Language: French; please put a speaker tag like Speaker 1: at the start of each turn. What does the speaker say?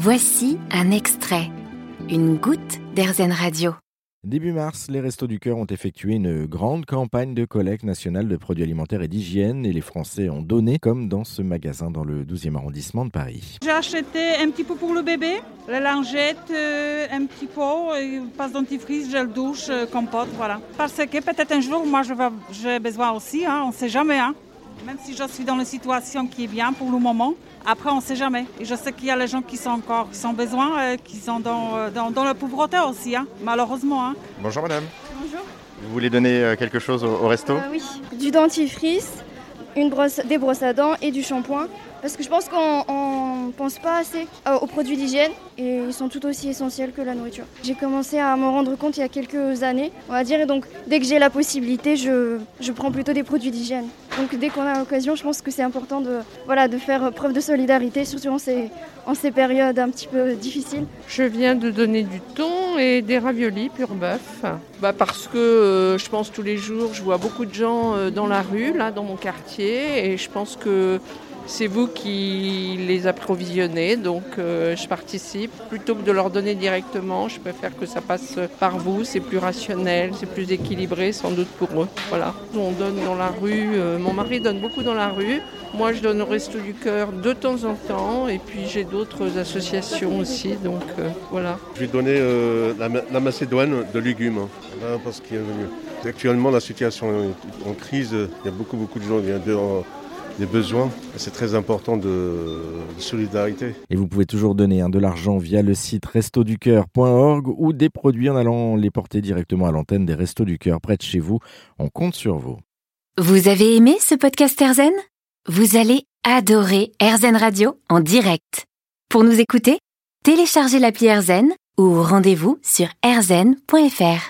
Speaker 1: Voici un extrait, une goutte d'Airzen Radio.
Speaker 2: Début mars, les Restos du Cœur ont effectué une grande campagne de collecte nationale de produits alimentaires et d'hygiène et les Français ont donné, comme dans ce magasin dans le 12e arrondissement de Paris.
Speaker 3: J'ai acheté un petit peu pour le bébé, la lingette, euh, un petit pot, passe dentifrice, gel douche, euh, compote, voilà. Parce que peut-être un jour, moi, je vais- j'ai besoin aussi, hein, on ne sait jamais. Hein. Même si je suis dans une situation qui est bien pour le moment, après, on ne sait jamais. Et je sais qu'il y a les gens qui sont encore, qui sont besoin, euh, qui sont dans, euh, dans, dans la pauvreté aussi, hein, malheureusement. Hein.
Speaker 4: Bonjour madame.
Speaker 5: Bonjour.
Speaker 4: Vous voulez donner euh, quelque chose au, au resto?
Speaker 5: Euh, oui, du dentifrice, une brosse, des brosses à dents et du shampoing. Parce que je pense qu'on ne pense pas assez euh, aux produits d'hygiène et ils sont tout aussi essentiels que la nourriture. J'ai commencé à m'en rendre compte il y a quelques années, on va dire, et donc dès que j'ai la possibilité, je, je prends plutôt des produits d'hygiène. Donc dès qu'on a l'occasion, je pense que c'est important de, voilà, de faire preuve de solidarité, surtout en ces, en ces périodes un petit peu difficiles.
Speaker 6: Je viens de donner du thon et des raviolis pur bœuf. Bah parce que euh, je pense tous les jours, je vois beaucoup de gens euh, dans la rue, là, dans mon quartier, et je pense que c'est vous qui les approvisionnez, donc euh, je participe. Plutôt que de leur donner directement, je préfère que ça passe par vous, c'est plus rationnel, c'est plus équilibré sans doute pour eux. Voilà. On donne dans la rue, euh, mon mari donne beaucoup dans la rue, moi je donne au Resto du Cœur de temps en temps, et puis j'ai d'autres associations aussi, donc euh, voilà.
Speaker 7: Je vais donner la, la Macédoine de légumes, hein, Actuellement, la situation est en crise. Il y a beaucoup, beaucoup de gens qui en- des besoins. Et C'est très important de, de solidarité.
Speaker 2: Et vous pouvez toujours donner hein, de l'argent via le site restoducœur.org ou des produits en allant les porter directement à l'antenne des Restos du Cœur près de chez vous. On compte sur vous.
Speaker 1: Vous avez aimé ce podcast Airzen? Vous allez adorer Airzen Radio en direct. Pour nous écouter, téléchargez l'appli Airzen ou rendez-vous sur airzen.fr.